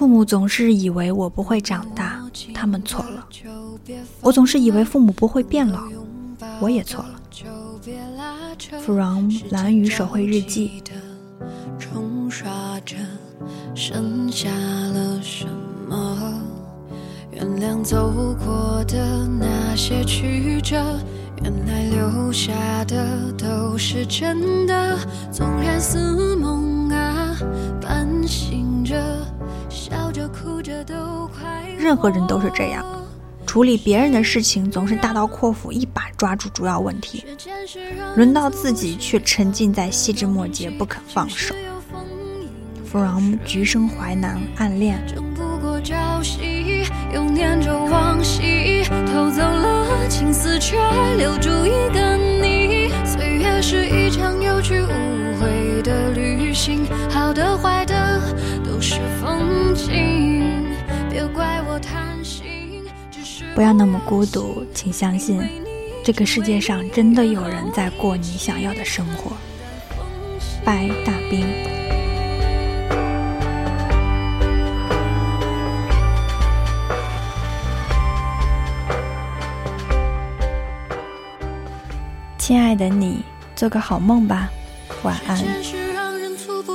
父母总是以为我不会长大，他们错了。我总是以为父母不会变老，我也错了。From 蓝雨手绘日记。冲刷着，剩下了什么？原谅走过的那些曲折，原来留下的都是真的。纵任何人都是这样。处理别人的事情总是大刀阔斧，一把抓住主要问题，轮到自己却沉浸在细枝末节不肯放手。From 橘生淮南暗恋。又念着往昔，偷走了青丝，却留住一个不要那么孤独，请相信，这个世界上真的有人在过你想要的生活。拜大兵，亲爱的你，做个好梦吧，晚安。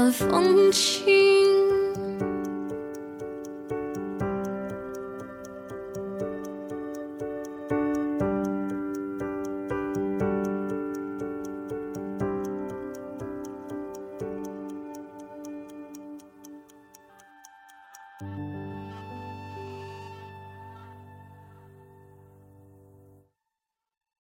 晚风轻